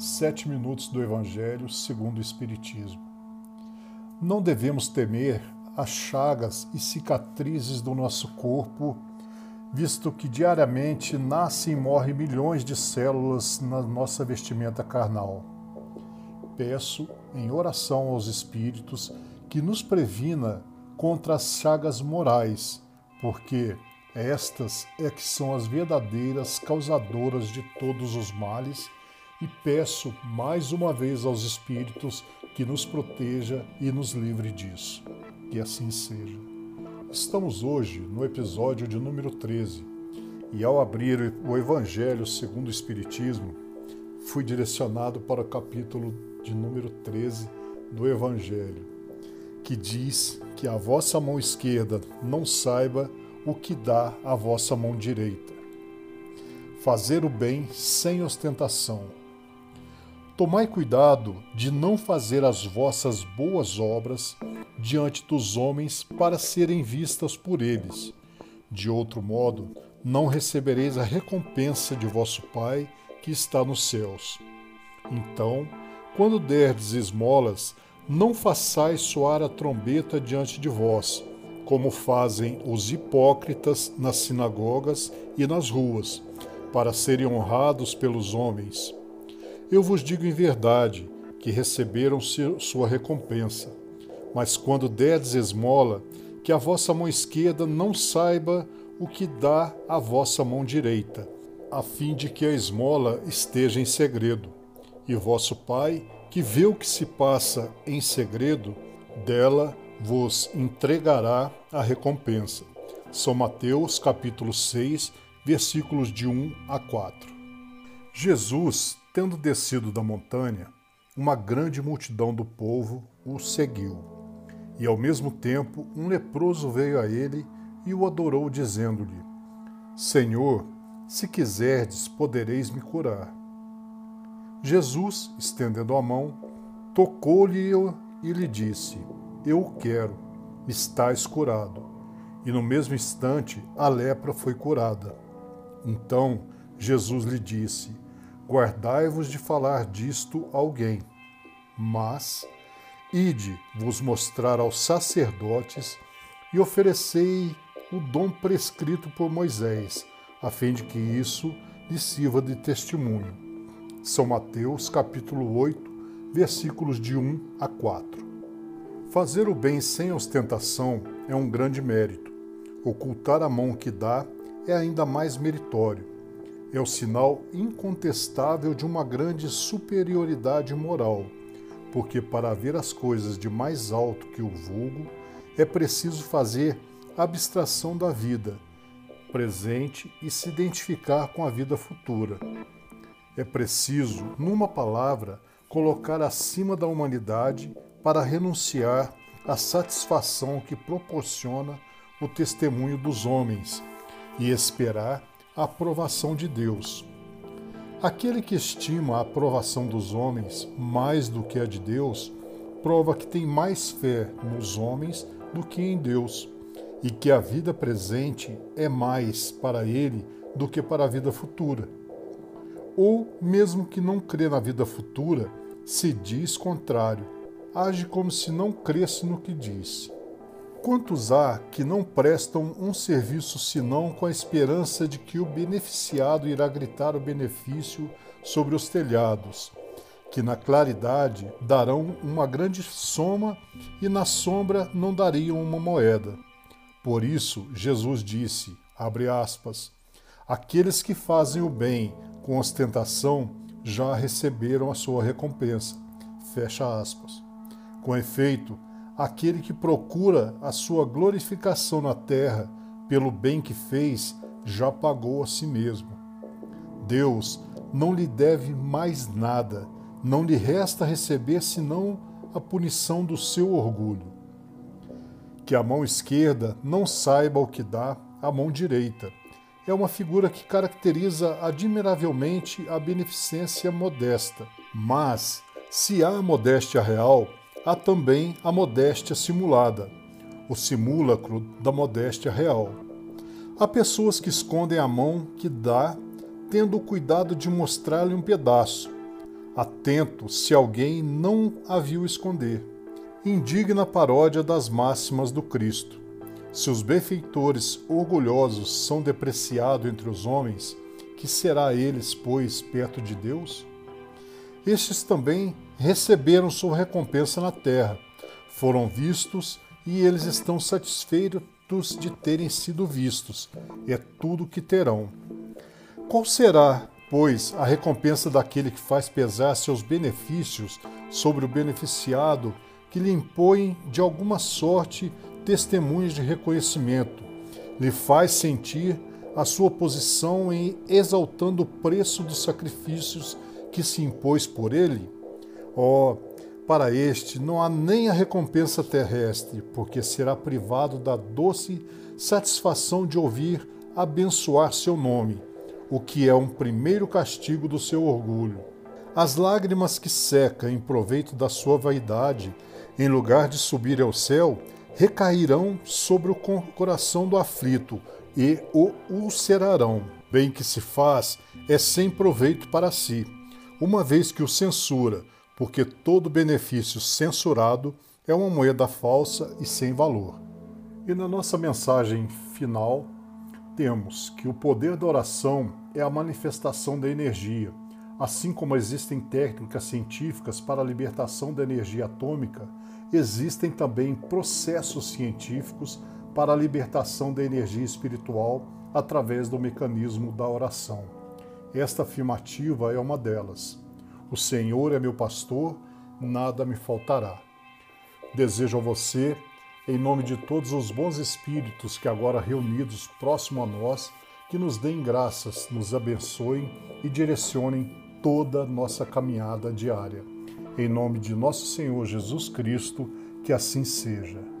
Sete minutos do Evangelho segundo o Espiritismo. Não devemos temer as chagas e cicatrizes do nosso corpo, visto que diariamente nascem e morrem milhões de células na nossa vestimenta carnal. Peço, em oração aos Espíritos, que nos previna contra as chagas morais, porque estas é que são as verdadeiras causadoras de todos os males, e peço mais uma vez aos Espíritos que nos proteja e nos livre disso. Que assim seja. Estamos hoje no episódio de número 13, e ao abrir o Evangelho segundo o Espiritismo, fui direcionado para o capítulo de número 13 do Evangelho, que diz que a vossa mão esquerda não saiba o que dá a vossa mão direita. Fazer o bem sem ostentação. Tomai cuidado de não fazer as vossas boas obras diante dos homens para serem vistas por eles. De outro modo, não recebereis a recompensa de vosso Pai que está nos céus. Então, quando derdes esmolas, não façais soar a trombeta diante de vós, como fazem os hipócritas nas sinagogas e nas ruas, para serem honrados pelos homens. Eu vos digo em verdade que receberam sua recompensa. Mas quando derdes esmola, que a vossa mão esquerda não saiba o que dá a vossa mão direita, a fim de que a esmola esteja em segredo. E vosso Pai, que vê o que se passa em segredo, dela vos entregará a recompensa. São Mateus capítulo 6, versículos de 1 a 4. Jesus, tendo descido da montanha, uma grande multidão do povo o seguiu. E ao mesmo tempo um leproso veio a ele e o adorou, dizendo-lhe: Senhor, se quiserdes, podereis me curar. Jesus, estendendo a mão, tocou-lhe e lhe disse: eu quero, estás curado. E no mesmo instante a lepra foi curada. Então Jesus lhe disse: Guardai-vos de falar disto a alguém, mas ide vos mostrar aos sacerdotes e oferecei o dom prescrito por Moisés, a fim de que isso lhe sirva de testemunho. São Mateus capítulo 8, versículos de 1 a 4. Fazer o bem sem ostentação é um grande mérito. Ocultar a mão que dá é ainda mais meritório. É o sinal incontestável de uma grande superioridade moral, porque para ver as coisas de mais alto que o vulgo, é preciso fazer abstração da vida presente e se identificar com a vida futura. É preciso, numa palavra, colocar acima da humanidade para renunciar à satisfação que proporciona o testemunho dos homens e esperar aprovação de Deus. Aquele que estima a aprovação dos homens mais do que a de Deus, prova que tem mais fé nos homens do que em Deus, e que a vida presente é mais para ele do que para a vida futura. Ou, mesmo que não crê na vida futura, se diz contrário age como se não cresce no que diz. Quantos há que não prestam um serviço senão com a esperança de que o beneficiado irá gritar o benefício sobre os telhados, que na claridade darão uma grande soma e na sombra não dariam uma moeda? Por isso, Jesus disse, abre aspas, aqueles que fazem o bem com ostentação já receberam a sua recompensa. Fecha aspas. Com efeito, aquele que procura a sua glorificação na terra pelo bem que fez, já pagou a si mesmo. Deus não lhe deve mais nada, não lhe resta receber senão a punição do seu orgulho. Que a mão esquerda não saiba o que dá a mão direita. É uma figura que caracteriza admiravelmente a beneficência modesta. Mas, se há modéstia real, há também a modéstia simulada, o simulacro da modéstia real. Há pessoas que escondem a mão que dá, tendo o cuidado de mostrar-lhe um pedaço. atento se alguém não a viu esconder. Indigna paródia das máximas do Cristo. Se os benfeitores orgulhosos são depreciados entre os homens, que será eles, pois, perto de Deus? Estes também receberam sua recompensa na terra, foram vistos e eles estão satisfeitos de terem sido vistos. É tudo que terão. Qual será, pois, a recompensa daquele que faz pesar seus benefícios sobre o beneficiado, que lhe impõe de alguma sorte testemunhos de reconhecimento, lhe faz sentir a sua posição em exaltando o preço dos sacrifícios que se impôs por ele? Oh, para este não há nem a recompensa terrestre, porque será privado da doce satisfação de ouvir abençoar seu nome, o que é um primeiro castigo do seu orgulho. As lágrimas que seca em proveito da sua vaidade, em lugar de subir ao céu, recairão sobre o coração do aflito e o ulcerarão. Bem que se faz é sem proveito para si, uma vez que o censura, porque todo benefício censurado é uma moeda falsa e sem valor. E na nossa mensagem final, temos que o poder da oração é a manifestação da energia. Assim como existem técnicas científicas para a libertação da energia atômica, existem também processos científicos para a libertação da energia espiritual através do mecanismo da oração. Esta afirmativa é uma delas. O Senhor é meu pastor, nada me faltará. Desejo a você, em nome de todos os bons espíritos que agora reunidos próximo a nós, que nos deem graças, nos abençoem e direcionem toda nossa caminhada diária. Em nome de nosso Senhor Jesus Cristo, que assim seja.